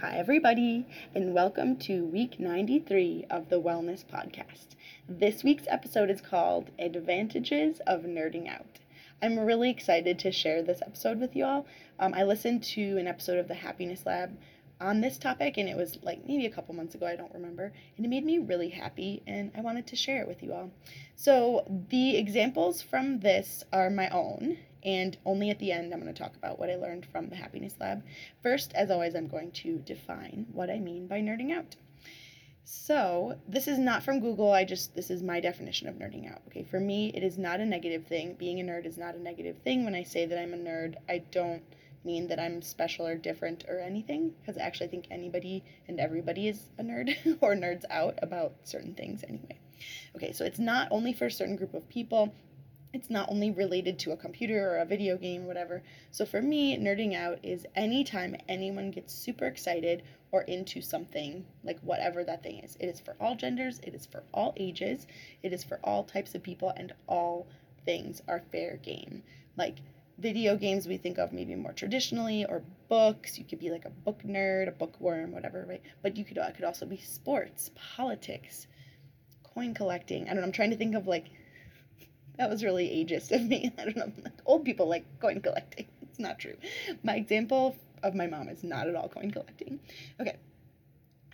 Hi, everybody, and welcome to week 93 of the Wellness Podcast. This week's episode is called Advantages of Nerding Out. I'm really excited to share this episode with you all. Um, I listened to an episode of the Happiness Lab on this topic, and it was like maybe a couple months ago, I don't remember, and it made me really happy, and I wanted to share it with you all. So, the examples from this are my own, and only at the end I'm going to talk about what I learned from the Happiness Lab. First, as always, I'm going to define what I mean by nerding out. So, this is not from Google. I just, this is my definition of nerding out. Okay, for me, it is not a negative thing. Being a nerd is not a negative thing. When I say that I'm a nerd, I don't mean that I'm special or different or anything, because I actually think anybody and everybody is a nerd or nerds out about certain things anyway. Okay, so it's not only for a certain group of people, it's not only related to a computer or a video game whatever. So for me, nerding out is anytime anyone gets super excited or into something, like whatever that thing is. It is for all genders, it is for all ages, it is for all types of people, and all things are fair game. Like video games we think of maybe more traditionally or books you could be like a book nerd a bookworm whatever right but you could it could also be sports politics coin collecting i don't know i'm trying to think of like that was really ageist of me. I don't know. Old people like coin collecting. It's not true. My example of my mom is not at all coin collecting. Okay.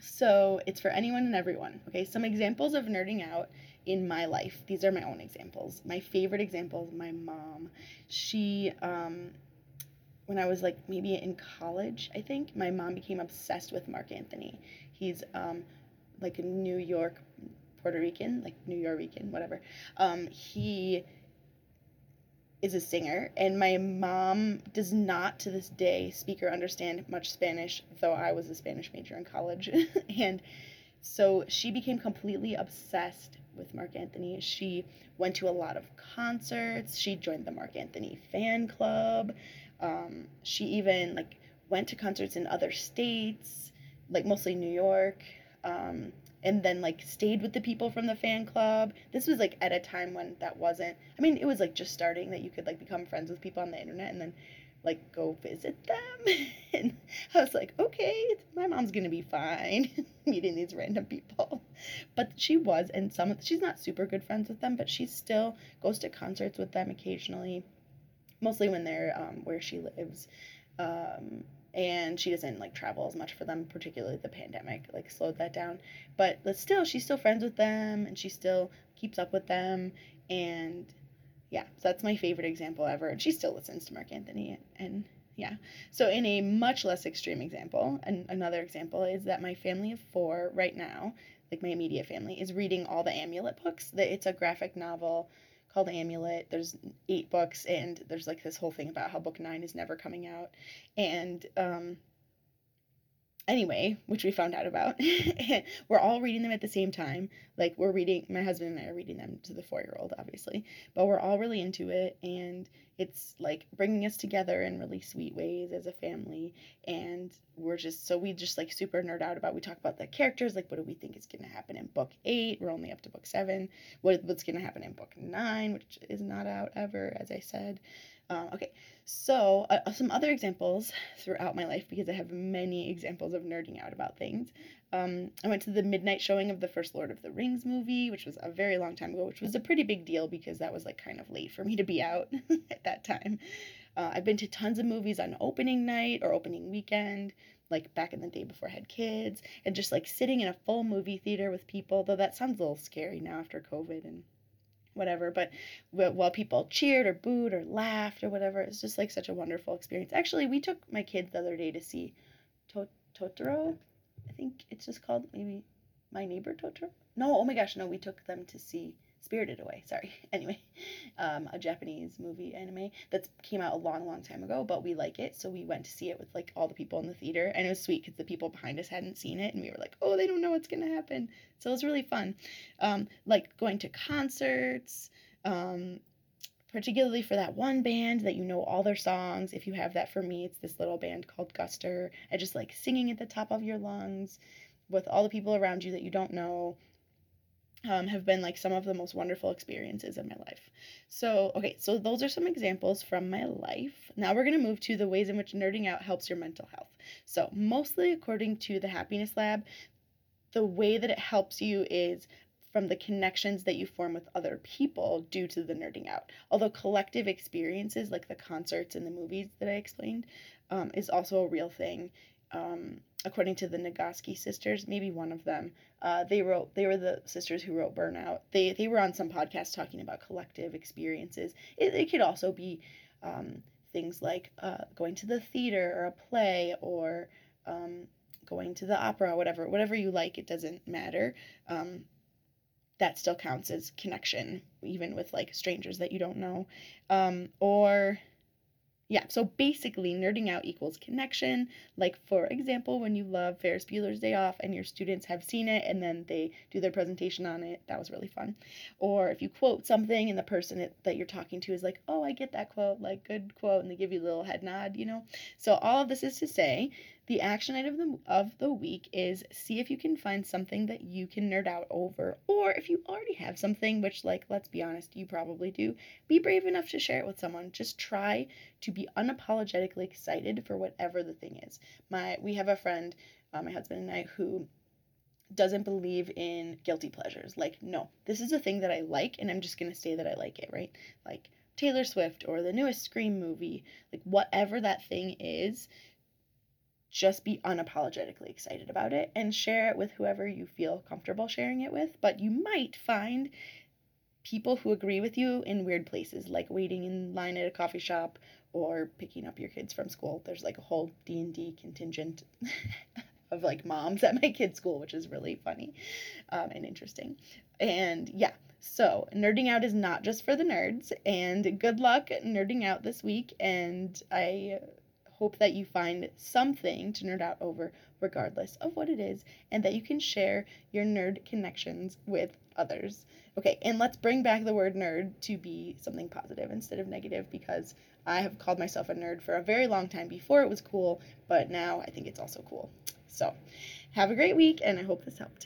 So it's for anyone and everyone. Okay. Some examples of nerding out in my life. These are my own examples. My favorite example is my mom. She, um, when I was like maybe in college, I think, my mom became obsessed with Marc Anthony. He's um, like a New York Puerto Rican, like Nuyorican, whatever. Um, he is a singer, and my mom does not to this day speak or understand much Spanish, though I was a Spanish major in college. and so she became completely obsessed with Marc Anthony. She went to a lot of concerts. She joined the Marc Anthony fan club. Um, she even like went to concerts in other states, like mostly New York. Um, and then like stayed with the people from the fan club. This was like at a time when that wasn't. I mean, it was like just starting that you could like become friends with people on the internet and then like go visit them. and I was like, okay, my mom's gonna be fine meeting these random people. But she was, and some of she's not super good friends with them, but she still goes to concerts with them occasionally, mostly when they're um, where she lives. Um, and she doesn't like travel as much for them particularly the pandemic like slowed that down. But but still she's still friends with them and she still keeps up with them and yeah so that's my favorite example ever and she still listens to marc anthony and yeah. So in a much less extreme example and another example is that my family of four right now like my immediate family is reading all the amulet books. That it's a graphic novel called Amulet. There's eight books, and there's like this whole thing about how book nine is never coming out. And um, anyway, which we found out about. we're all reading them at the same time. Like we're reading, my husband and I are reading them to the four year old, obviously, but we're all really into it, and it's like bringing us together in really sweet ways as a family. And we're just so we just like super nerd out about. We talk about the characters, like what do we think is gonna happen in book eight? We're only up to book seven. What what's gonna happen in book nine, which is not out ever, as I said. Um, okay, so uh, some other examples throughout my life because I have many examples of nerding out about things. Um, I went to the midnight showing of the first Lord of the Rings movie, which was a very long time ago, which was a pretty big deal because that was like kind of late for me to be out at that time. Uh, I've been to tons of movies on opening night or opening weekend, like back in the day before I had kids, and just like sitting in a full movie theater with people, though that sounds a little scary now after COVID and whatever. But while people cheered or booed or laughed or whatever, it's just like such a wonderful experience. Actually, we took my kids the other day to see Totoro. I think it's just called maybe My Neighbor Totoro. No, oh my gosh, no, we took them to see Spirited Away. Sorry. Anyway, um, a Japanese movie anime that came out a long, long time ago, but we like it, so we went to see it with like all the people in the theater, and it was sweet because the people behind us hadn't seen it, and we were like, oh, they don't know what's gonna happen. So it was really fun. Um, like going to concerts. Um, particularly for that one band that you know all their songs. If you have that for me, it's this little band called Guster. I just like singing at the top of your lungs with all the people around you that you don't know um, have been like some of the most wonderful experiences in my life. So, okay, so those are some examples from my life. Now we're to move to the ways in which nerding out helps your mental health. So, mostly according to the Happiness Lab, the way that it helps you is from the connections that you form with other people due to the nerding out. Although collective experiences like the concerts and the movies that I explained um, is also a real thing. Um, according to the Nagoski sisters, maybe one of them, uh, they wrote. They were the sisters who wrote Burnout. They they were on some podcast talking about collective experiences. It, it could also be um, things like uh, going to the theater or a play or um, going to the opera, whatever whatever you like. It doesn't matter. Um, that still counts as connection, even with like strangers that you don't know, um, or yeah, so basically, nerding out equals connection. Like, for example, when you love Ferris Bueller's Day Off and your students have seen it and then they do their presentation on it, that was really fun. Or if you quote something and the person that you're talking to is like, oh, I get that quote, like, good quote, and they give you a little head nod, you know? So, all of this is to say the action item of the, of the week is see if you can find something that you can nerd out over, or if you already have something, which, like, let's be honest, you probably do, be brave enough to share it with someone. Just try to be unapologetically excited for whatever the thing is. My we have a friend, uh, my husband and I, who doesn't believe in guilty pleasures. Like, no, this is a thing that I like, and I'm just gonna say that I like it, right? Like Taylor Swift or the newest Scream movie, like whatever that thing is, just be unapologetically excited about it and share it with whoever you feel comfortable sharing it with. But you might find people who agree with you in weird places, like waiting in line at a coffee shop or picking up your kids from school. There's like a whole D and D contingent of like moms at my kids' school, which is really funny um, and interesting. And yeah, so nerding out is not just for the nerds. And good luck nerding out this week. And I hope that you find something to nerd out over, regardless of what it is, and that you can share your nerd connections with others. Okay, and let's bring back the word nerd to be something positive instead of negative because I have called myself a nerd for a very long time before it was cool, but now I think it's also cool. So, have a great week, and I hope this helped.